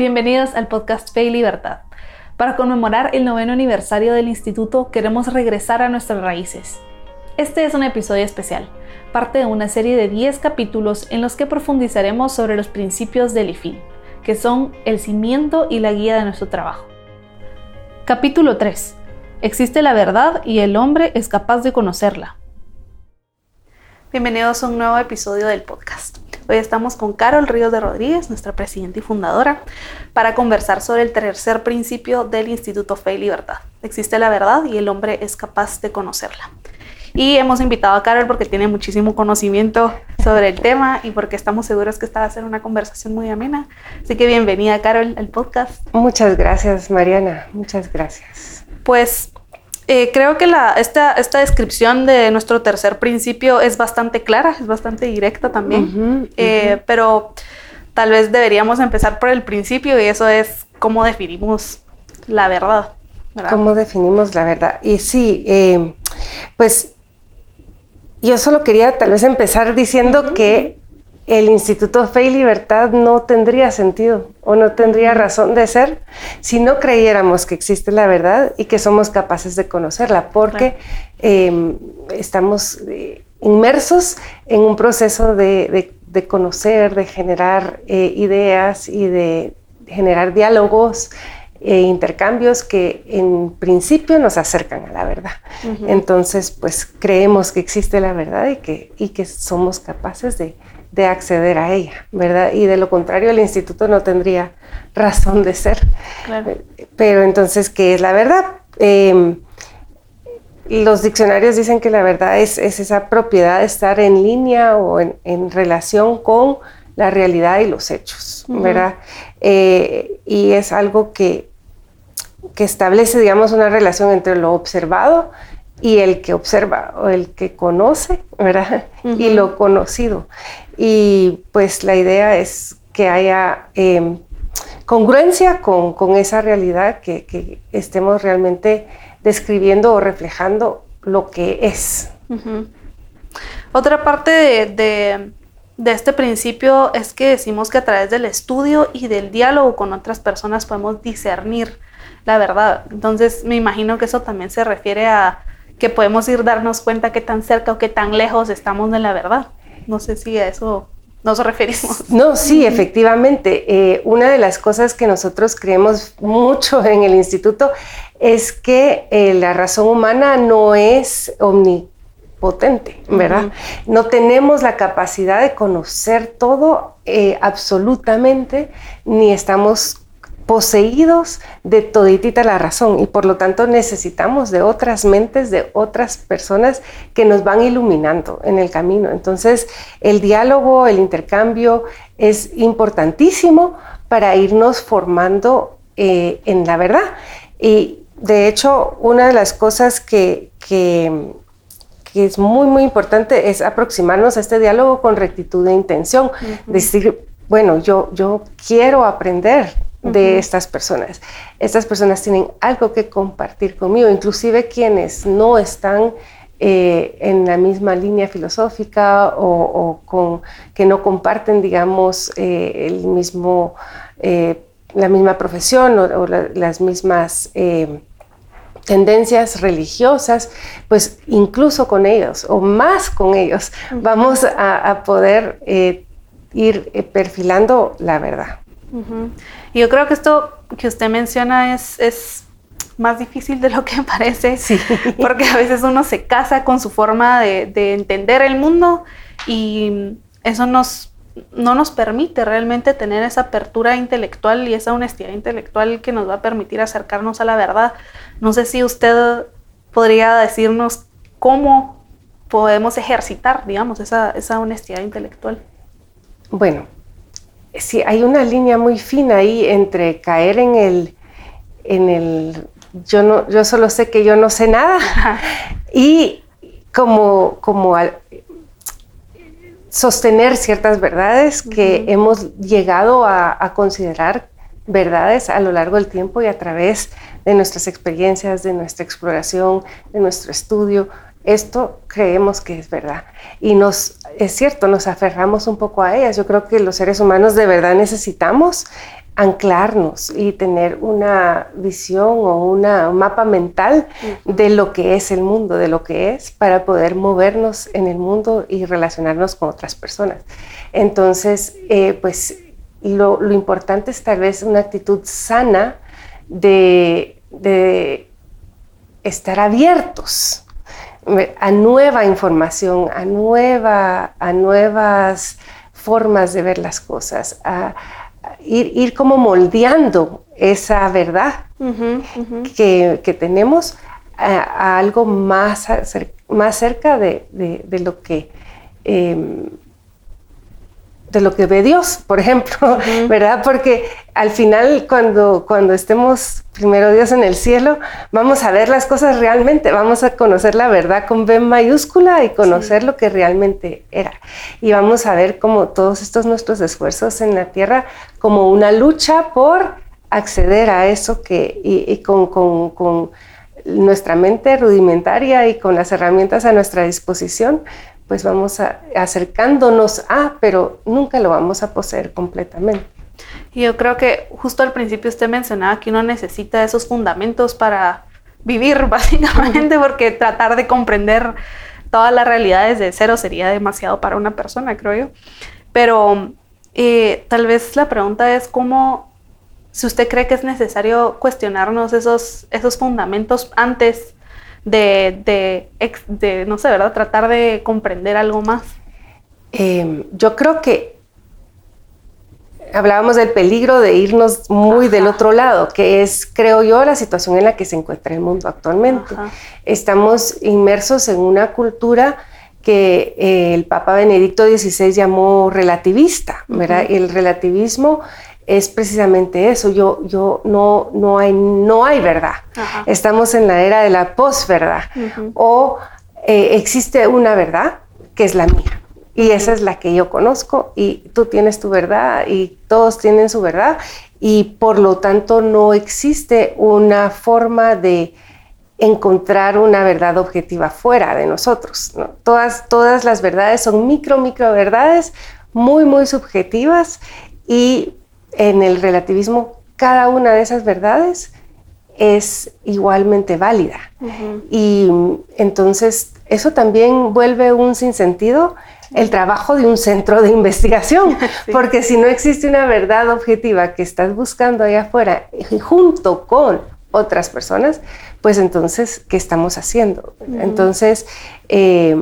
Bienvenidos al podcast Fe y Libertad. Para conmemorar el noveno aniversario del instituto queremos regresar a nuestras raíces. Este es un episodio especial, parte de una serie de 10 capítulos en los que profundizaremos sobre los principios del IFIL, que son el cimiento y la guía de nuestro trabajo. Capítulo 3. Existe la verdad y el hombre es capaz de conocerla. Bienvenidos a un nuevo episodio del podcast. Hoy estamos con Carol Ríos de Rodríguez, nuestra presidenta y fundadora, para conversar sobre el tercer principio del Instituto Fe y Libertad. Existe la verdad y el hombre es capaz de conocerla. Y hemos invitado a Carol porque tiene muchísimo conocimiento sobre el tema y porque estamos seguros que esta va a ser una conversación muy amena. Así que bienvenida, Carol, al podcast. Muchas gracias, Mariana. Muchas gracias. Pues eh, creo que la, esta, esta descripción de nuestro tercer principio es bastante clara, es bastante directa también, eh, pero tal vez deberíamos empezar por el principio y eso es cómo definimos la verdad. ¿Cómo definimos la verdad? Y sí, eh, pues yo solo quería tal vez empezar diciendo que el Instituto Fe y Libertad no tendría sentido o no tendría razón de ser si no creyéramos que existe la verdad y que somos capaces de conocerla, porque em, estamos eh, inmersos en un proceso de, conocer, de generar eh, ideas y de generar diálogos e intercambios que en principio nos acercan a la verdad. Entonces, pues creemos que existe la verdad y que, y que somos capaces de, de acceder a ella, ¿verdad? Y de lo contrario, el instituto no tendría razón de ser. Pero entonces, ¿qué es la verdad? Em, los diccionarios dicen que la verdad es, esa propiedad de estar en línea o en, relación con la realidad y los hechos, ¿verdad? Eh, y es algo que, que establece, digamos, una relación entre lo observado y el que observa o el que conoce, ¿verdad? Y lo conocido. Y pues la idea es que haya em, congruencia con, esa realidad, que, estemos realmente describiendo o reflejando lo que es. Otra parte de, este principio es que decimos que a través del estudio y del diálogo con otras personas podemos discernir la verdad. Entonces me imagino que eso también se refiere a que podemos ir darnos cuenta qué tan cerca o qué tan lejos estamos de la verdad. No sé si a eso nos referimos. No, sí, efectivamente. Eh, una de las cosas que nosotros creemos mucho en el instituto es que eh, la razón humana no es omnipotente, ¿verdad? No tenemos la capacidad de conocer todo eh, absolutamente, ni estamos poseídos de toditita la razón y por lo tanto necesitamos de otras mentes, de otras personas que nos van iluminando en el camino. Entonces el diálogo, el intercambio es importantísimo para irnos formando eh, en la verdad. Y de hecho una de las cosas que, que, es muy, muy importante es aproximarnos a este diálogo con rectitud de intención. Decir, bueno, yo, yo quiero aprender de estas personas. Estas personas tienen algo que compartir conmigo, inclusive quienes no están eh, en la misma línea filosófica o, con, que no comparten, digamos, eh, el mismo, eh, la misma profesión o, las mismas tendencias religiosas, pues incluso con ellos o más con ellos vamos a, poder ir perfilando la verdad. Y yo creo que esto que usted menciona es, es más difícil de lo que parece, sí. porque a veces uno se casa con su forma de, de entender el mundo y eso nos, no nos permite realmente tener esa apertura intelectual y esa honestidad intelectual que nos va a permitir acercarnos a la verdad. No sé si usted podría decirnos cómo podemos ejercitar, digamos, esa, esa honestidad intelectual. Bueno, sí, hay una línea muy fina ahí entre caer en el, en el yo, no, yo solo sé que yo no sé nada. Y como, como sostener ciertas verdades que hemos llegado a, considerar verdades a lo largo del tiempo y a través de nuestras experiencias, de nuestra exploración, de nuestro estudio. Esto creemos que es verdad. Y nos, es cierto, nos aferramos un poco a ellas. Yo creo que los seres humanos de verdad necesitamos anclarnos y tener una visión o una, un mapa mental de lo que es el mundo, de lo que es, para poder movernos en el mundo y relacionarnos con otras personas. Entonces, eh, pues lo, importante es tal vez una actitud sana de, de estar abiertos a nueva información, a, nueva, a nuevas formas de ver las cosas, a, ir, como moldeando esa verdad Que, tenemos a, algo más, más cerca de, lo que... Em, de lo que ve Dios, por ejemplo, ¿verdad? Porque al final cuando, cuando estemos primero Dios en el cielo, vamos a ver las cosas realmente, vamos a conocer la verdad con B mayúscula y conocer lo que realmente era. Y vamos a ver como todos estos nuestros esfuerzos en la tierra como una lucha por acceder a eso que, y, con, con, con nuestra mente rudimentaria y con las herramientas a nuestra disposición, pues vamos acercándonos a, pero nunca lo vamos a poseer completamente. Y yo creo que justo al principio usted mencionaba que uno necesita esos fundamentos para vivir, básicamente, porque tratar de comprender todas las realidades de cero sería demasiado para una persona, creo yo. Pero eh, tal vez la pregunta es cómo, si usted cree que es necesario cuestionarnos esos, esos fundamentos antes de, de, no sé, ¿verdad? Tratar de comprender algo más. Em, yo creo que hablábamos del peligro de irnos muy del otro lado, que es, creo yo, la situación en la que se encuentra el mundo actualmente. Estamos inmersos en una cultura que eh, el Papa Benedicto XVI llamó relativista, ¿verdad? El relativismo es precisamente eso. Yo, yo no, no, hay, no hay verdad. Estamos en la era de la posverdad. O eh, existe una verdad que es la mía. Y esa es la que yo conozco y tú tienes tu verdad y todos tienen su verdad y por lo tanto no existe una forma de encontrar una verdad objetiva fuera de nosotros. Todas, todas las verdades son micro, micro verdades muy, muy subjetivas y en el relativismo cada una de esas verdades es igualmente válida. Y entonces eso también vuelve un sinsentido el trabajo de un centro de investigación, porque si no existe una verdad objetiva que estás buscando allá afuera junto con otras personas, pues entonces, ¿qué estamos haciendo? Entonces, eh,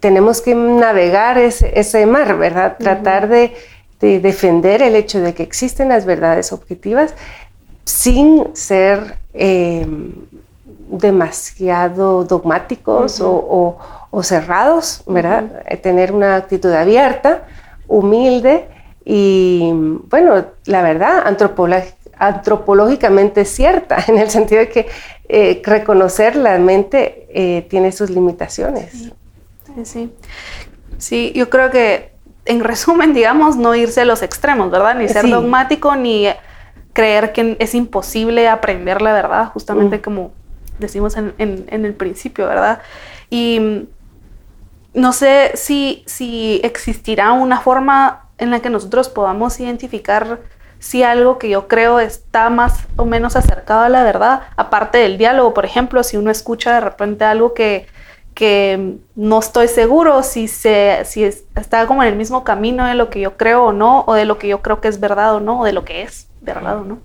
tenemos que navegar ese, mar, ¿verdad? Tratar de de defender el hecho de que existen las verdades objetivas sin ser eh, demasiado dogmáticos o, cerrados, ¿verdad? Eh, tener una actitud abierta, humilde y, bueno, la verdad, antropológicamente cierta, en el sentido de que eh, reconocer la mente tiene sus limitaciones. Sí. sí, sí, yo creo que en resumen, digamos, no irse a los extremos, ¿verdad? Ni ser dogmático, ni creer que es imposible aprender la verdad, justamente mm. como decimos en, el principio, ¿verdad? Y mm, no sé si, si existirá una forma en la que nosotros podamos identificar si algo que yo creo está más o menos acercado a la verdad, aparte del diálogo, por ejemplo, si uno escucha de repente algo que que no estoy seguro si, se, si está como en el mismo camino de lo que yo creo o no, o de lo que yo creo que es verdad o no, o de lo que es verdad o no.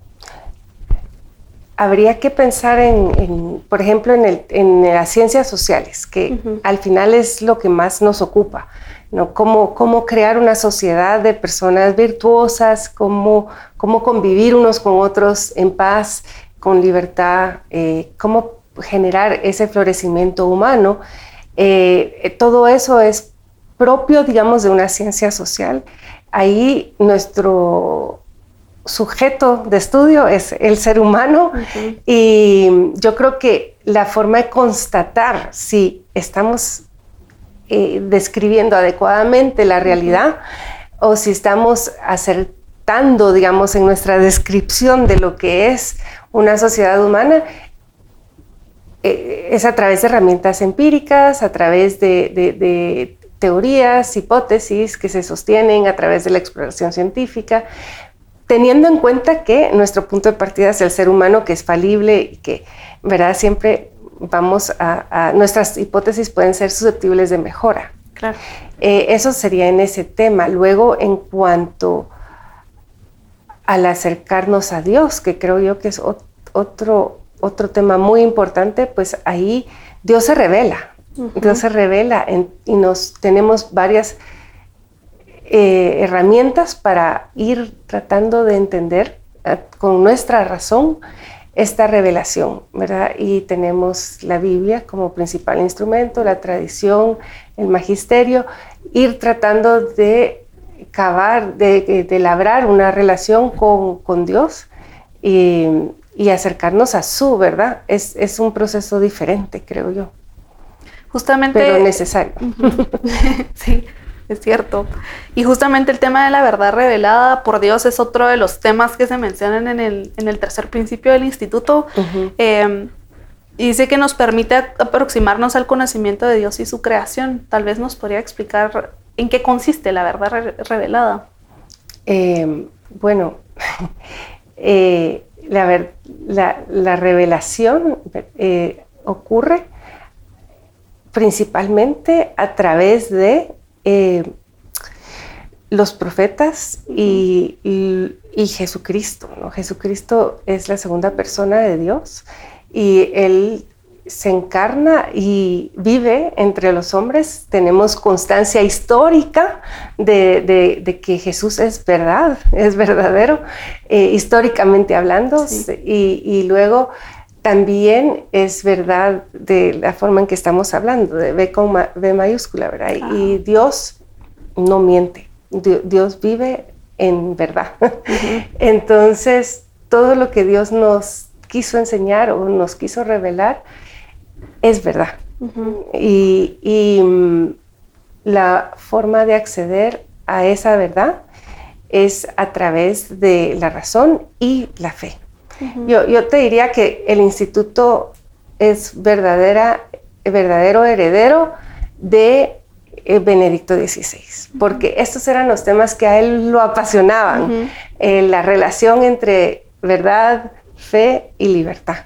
Habría que pensar en, por ejemplo, en, las ciencias sociales, que al final es lo que más nos ocupa. ¿no? Cómo, cómo crear una sociedad de personas virtuosas, cómo, cómo convivir unos con otros en paz, con libertad, eh, cómo generar ese florecimiento humano, eh, todo eso es propio, digamos, de una ciencia social. Ahí nuestro sujeto de estudio es el ser humano y yo creo que la forma de constatar si estamos eh, describiendo adecuadamente la realidad o si estamos acertando, digamos, en nuestra descripción de lo que es una sociedad humana eh, es a través de herramientas empíricas, a través de, teorías, hipótesis que se sostienen a través de la exploración científica, teniendo en cuenta que nuestro punto de partida es el ser humano que es falible y que, ¿verdad? Siempre vamos a, nuestras hipótesis pueden ser susceptibles de mejora. Claro. Eh, eso sería en ese tema. Luego, en cuanto al acercarnos a Dios, que creo yo que es otro, otro tema muy importante, pues ahí Dios se revela. Dios se revela y nos tenemos varias eh, herramientas para ir tratando de entender eh, con nuestra razón esta revelación, ¿verdad? Y tenemos la Biblia como principal instrumento, la tradición, el magisterio, ir tratando de cavar, de, labrar una relación con, Dios y, acercarnos a su, ¿verdad? Es, es, un proceso diferente, creo yo. Justamente. Pero necesario. sí es cierto. Y justamente el tema de la verdad revelada por Dios es otro de los temas que se mencionan en el, en el tercer principio del instituto. Em, y dice que nos permite aproximarnos al conocimiento de Dios y su creación. Tal vez nos podría explicar en qué consiste la verdad revelada. Em, bueno, eh, la, la, revelación eh, ocurre principalmente a través de eh, los profetas y, Jesucristo. Jesucristo es la segunda persona de Dios y Él se encarna y vive entre los hombres. Tenemos constancia histórica de, que Jesús es verdad, es verdadero, eh, históricamente hablando, y, luego también es verdad de la forma en que estamos hablando, de B, con mayúscula, ¿verdad? Y Dios no miente, Dios vive en verdad. Entonces, todo lo que Dios nos quiso enseñar o nos quiso revelar es verdad. y, mm, la forma de acceder a esa verdad es a través de la razón y la fe. Yo, te diría que el instituto es verdadera, verdadero heredero de eh, Benedicto XVI, porque estos eran los temas que a él lo apasionaban, eh, la relación entre verdad, fe y libertad.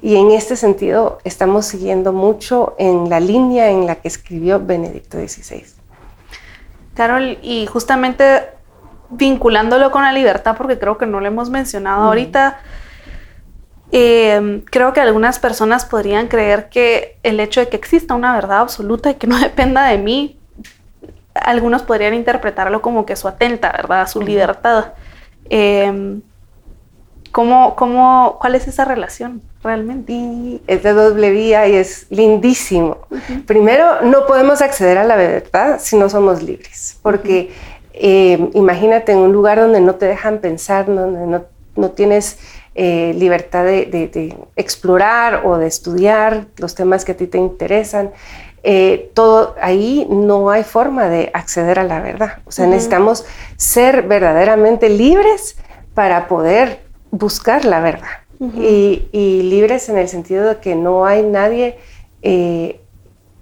Y en este sentido estamos siguiendo mucho en la línea en la que escribió Benedicto XVI. Carol, y justamente vinculándolo con la libertad, porque creo que no lo hemos mencionado ahorita, eh, creo que algunas personas podrían creer que el hecho de que exista una verdad absoluta y que no dependa de mí, algunos podrían interpretarlo como que eso atenta, ¿verdad? A su libertad. Eh, ¿cómo, cómo, cuál es esa relación realmente? Y es de doble vía y es lindísimo. Primero, no podemos acceder a la verdad si no somos libres, porque eh, imagínate en un lugar donde no te dejan pensar, donde no, no tienes eh, libertad de, explorar o de estudiar los temas que a ti te interesan. Eh, todo ahí no hay forma de acceder a la verdad. O sea, necesitamos ser verdaderamente libres para poder buscar la verdad. y, libres en el sentido de que no hay nadie eh,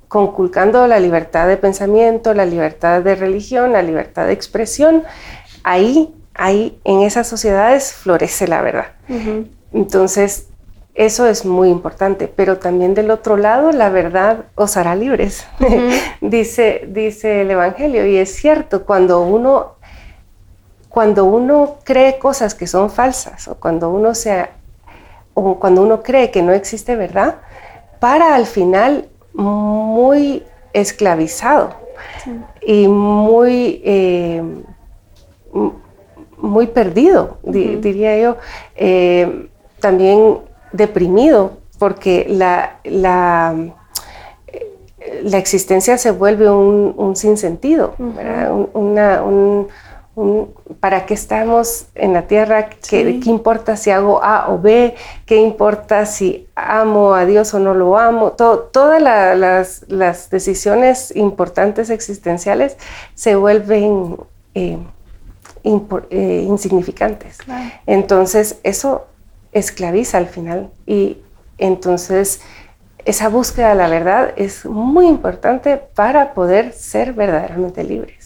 conculcando la libertad de pensamiento, la libertad de religión, la libertad de expresión. Ahí ahí en esas sociedades florece la verdad. Entonces, eso es muy importante, pero también del otro lado, la verdad os hará libres, dice, dice el Evangelio. Y es cierto, cuando uno, cuando uno cree cosas que son falsas o cuando uno, sea, o cuando uno cree que no existe verdad, para al final muy esclavizado y muy... Eh, muy perdido, diría yo, eh, también deprimido, porque la, la, la, existencia se vuelve un, sinsentido, ¿Para qué estamos en la tierra? ¿Qué, ¿Qué, importa si hago A o B? ¿Qué importa si amo a Dios o no lo amo? todas las, las, decisiones importantes existenciales se vuelven... Eh, eh, insignificantes. Entonces, eso esclaviza al final y entonces esa búsqueda de la verdad es muy importante para poder ser verdaderamente libres.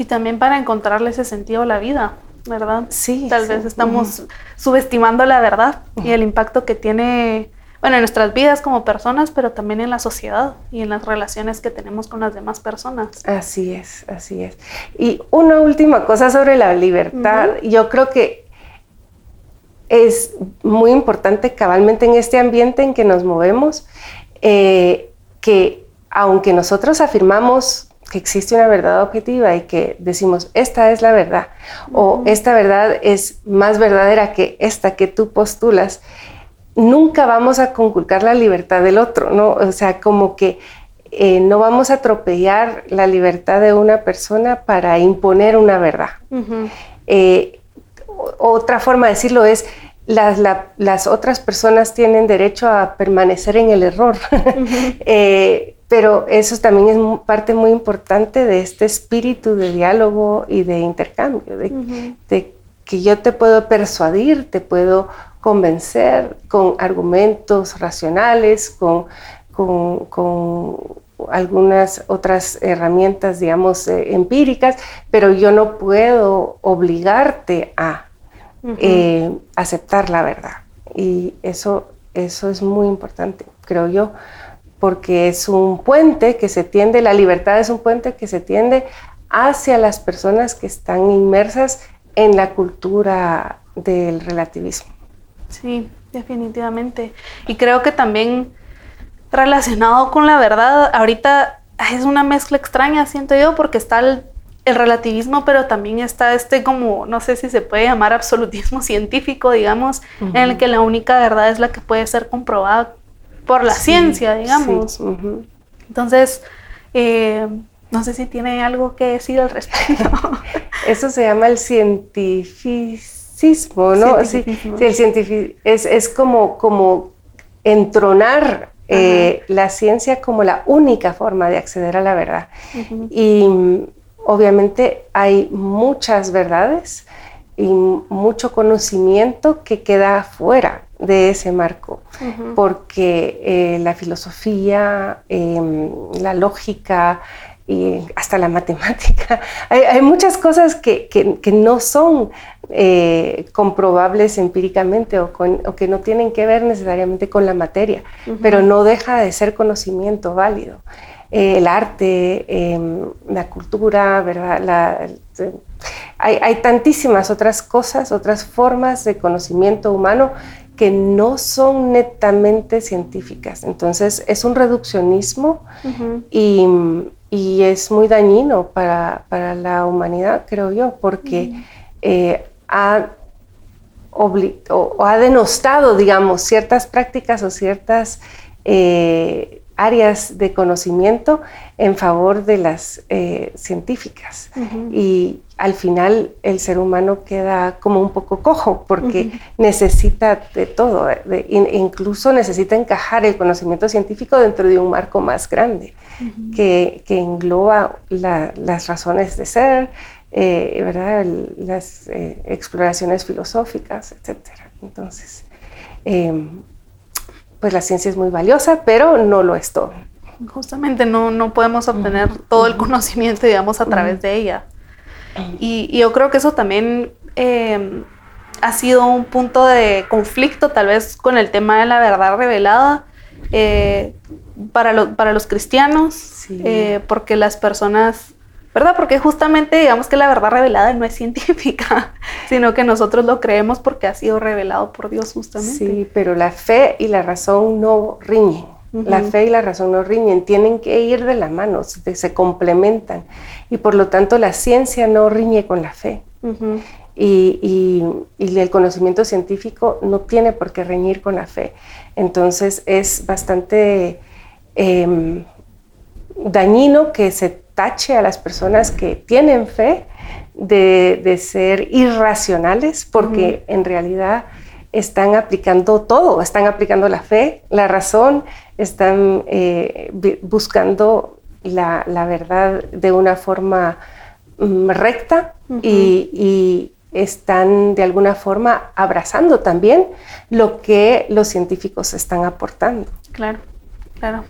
Y también para encontrarle ese sentido a la vida. ¿verdad? Sí. Tal vez estamos subestimando la verdad y el impacto que tiene, bueno, en nuestras vidas como personas, pero también en la sociedad y en las relaciones que tenemos con las demás personas. Así es, así es. Y una última cosa sobre la libertad. Yo creo que es muy importante cabalmente en este ambiente en que nos movemos, eh, que aunque nosotros afirmamos que existe una verdad objetiva y que decimos, esta es la verdad, o esta verdad es más verdadera que esta que tú postulas, nunca vamos a conculcar la libertad del otro, ¿no? O sea, como que eh, no vamos a atropellar la libertad de una persona para imponer una verdad. Eh, otra forma de decirlo es, las, otras personas tienen derecho a permanecer en el error. Eh, pero eso también es parte muy importante de este espíritu de diálogo y de intercambio, de, que yo te puedo persuadir, te puedo convencer con argumentos racionales, con, con, algunas otras herramientas, digamos, eh, empíricas, pero yo no puedo obligarte a eh, aceptar la verdad. Y eso, eso es muy importante, creo yo porque es un puente que se tiende, la libertad es un puente que se tiende hacia las personas que están inmersas en la cultura del relativismo. Sí, definitivamente. Y creo que también relacionado con la verdad, ahorita es una mezcla extraña, siento yo, porque está el, relativismo, pero también está este como, no sé si se puede llamar absolutismo científico, digamos, en el que la única verdad es la que puede ser comprobada por la ciencia, digamos. Entonces, eh, no sé si tiene algo que decir al respecto. Eso se llama el cientificismo, ¿no? Sí, el cientificismo es, es, como, como entronar eh, la ciencia como la única forma de acceder a la verdad. Y obviamente hay muchas verdades y mucho conocimiento que queda fuera de ese marco, porque eh, la filosofía, em, la lógica y hasta la matemática, hay, muchas cosas que, no son eh, comprobables empíricamente o, que no tienen que ver necesariamente con la materia, pero no deja de ser conocimiento válido. Eh, el arte, em, la cultura, ¿verdad? Hay, hay, tantísimas otras cosas, otras formas de conocimiento humano que no son netamente científicas. Entonces es un reduccionismo y, es muy dañino para, la humanidad, creo yo, porque eh, ha, o, ha denostado, digamos, ciertas prácticas o ciertas eh, áreas de conocimiento en favor de las eh, científicas. Y al final el ser humano queda como un poco cojo porque necesita de todo, incluso necesita encajar el conocimiento científico dentro de un marco más grande que, engloba las razones de ser, eh, ¿verdad? las eh, exploraciones filosóficas, etc. Entonces, em, pues la ciencia es muy valiosa, pero no lo es todo. Justamente no, no podemos obtener todo el conocimiento, digamos, a través de ella. Y, yo creo que eso también em, ha sido un punto de conflicto tal vez con el tema de la verdad revelada eh, para, para los cristianos, eh, porque las personas, ¿verdad? Porque justamente digamos que la verdad revelada no es científica, sino que nosotros lo creemos porque ha sido revelado por Dios justamente. Sí, pero la fe y la razón no riñen. La fe y la razón no riñen, tienen que ir de la mano, se, complementan. Y por lo tanto la ciencia no riñe con la fe. y, el conocimiento científico no tiene por qué reñir con la fe. Entonces es bastante em, dañino que se tache a las personas que tienen fe de, ser irracionales, porque en realidad están aplicando todo, están aplicando la fe, la razón, están eh, buscando la, verdad de una forma mm, recta y, están de alguna forma abrazando también lo que los científicos están aportando. Claro, claro.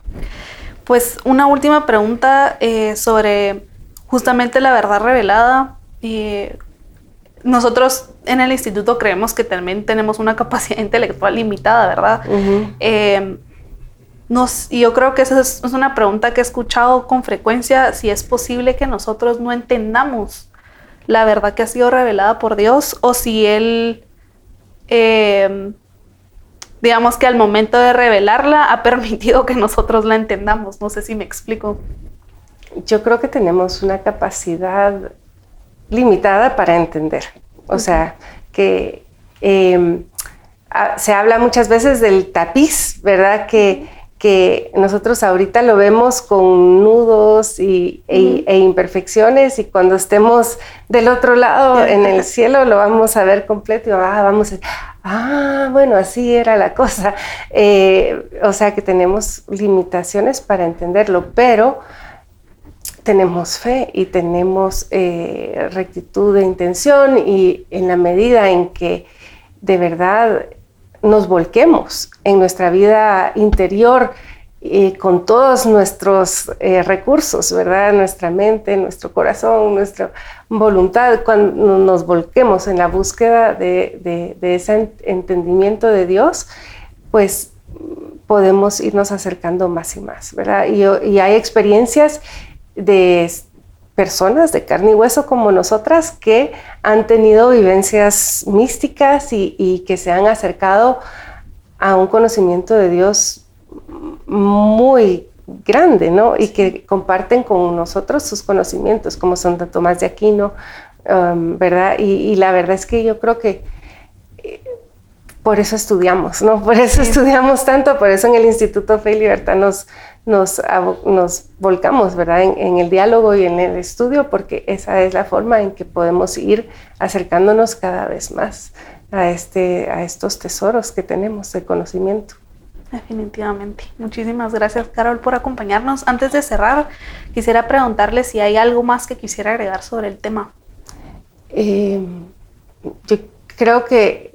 Pues una última pregunta eh, sobre justamente la verdad revelada. Eh, nosotros en el instituto creemos que también tenemos una capacidad intelectual limitada, ¿verdad? Nos, y yo creo que esa es, una pregunta que he escuchado con frecuencia, si es posible que nosotros no entendamos la verdad que ha sido revelada por Dios o si Él, em, digamos que al momento de revelarla ha permitido que nosotros la entendamos. No sé si me explico. Yo creo que tenemos una capacidad limitada para entender. O sea, que em, se habla muchas veces del tapiz, ¿verdad? Que, que nosotros ahorita lo vemos con nudos y, e, e, imperfecciones y cuando estemos del otro lado en el cielo lo vamos a ver completo y ah, vamos a ah, bueno, así era la cosa. Eh, o sea que tenemos limitaciones para entenderlo, pero tenemos fe y tenemos eh, rectitud de intención y en la medida en que de verdad nos volquemos en nuestra vida interior y con todos nuestros eh, recursos, ¿verdad? Nuestra mente, nuestro corazón, nuestra voluntad, cuando nos volquemos en la búsqueda de, ese entendimiento de Dios, pues podemos irnos acercando más y más, ¿verdad? Y, y hay experiencias de personas de carne y hueso como nosotras que han tenido vivencias místicas y, que se han acercado a un conocimiento de Dios muy grande, ¿no? Y que comparten con nosotros sus conocimientos, como Santo Tomás de Aquino, um, ¿verdad? Y, la verdad es que yo creo que eh, por eso estudiamos, ¿no? Por eso estudiamos tanto, por eso en el Instituto Fe y Libertad nos, nos, nos volcamos, ¿verdad? En, el diálogo y en el estudio, porque esa es la forma en que podemos ir acercándonos cada vez más a, este, a estos tesoros que tenemos de conocimiento. Definitivamente. Muchísimas gracias, Carol, por acompañarnos. Antes de cerrar, quisiera preguntarle si hay algo más que quisiera agregar sobre el tema. Eh, yo creo que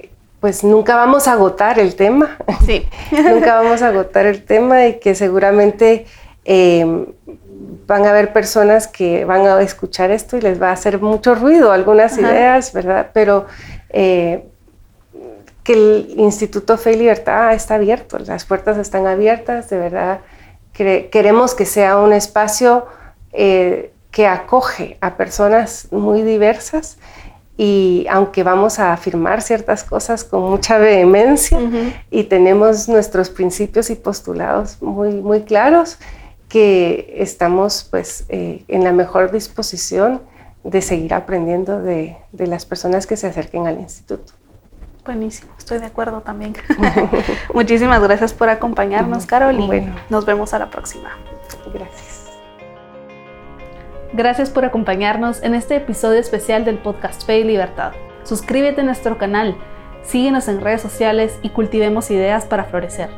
pues nunca vamos a agotar el tema. Sí. nunca vamos a agotar el tema y que seguramente em, van a haber personas que van a escuchar esto y les va a hacer mucho ruido algunas ideas, ¿verdad? Pero eh, que el Instituto Fe y Libertad está abierto, las puertas están abiertas, de verdad. queremos que sea un espacio eh, que acoge a personas muy diversas y aunque vamos a afirmar ciertas cosas con mucha vehemencia y tenemos nuestros principios y postulados muy, muy claros, que estamos pues eh, en la mejor disposición de seguir aprendiendo de, de, las personas que se acerquen al instituto. Buenísimo, estoy de acuerdo también. Muchísimas gracias por acompañarnos, Carol, y nos vemos a la próxima. Gracias. Gracias por acompañarnos en este episodio especial del podcast Fe y Libertad. Suscríbete a nuestro canal, síguenos en redes sociales y cultivemos ideas para florecer.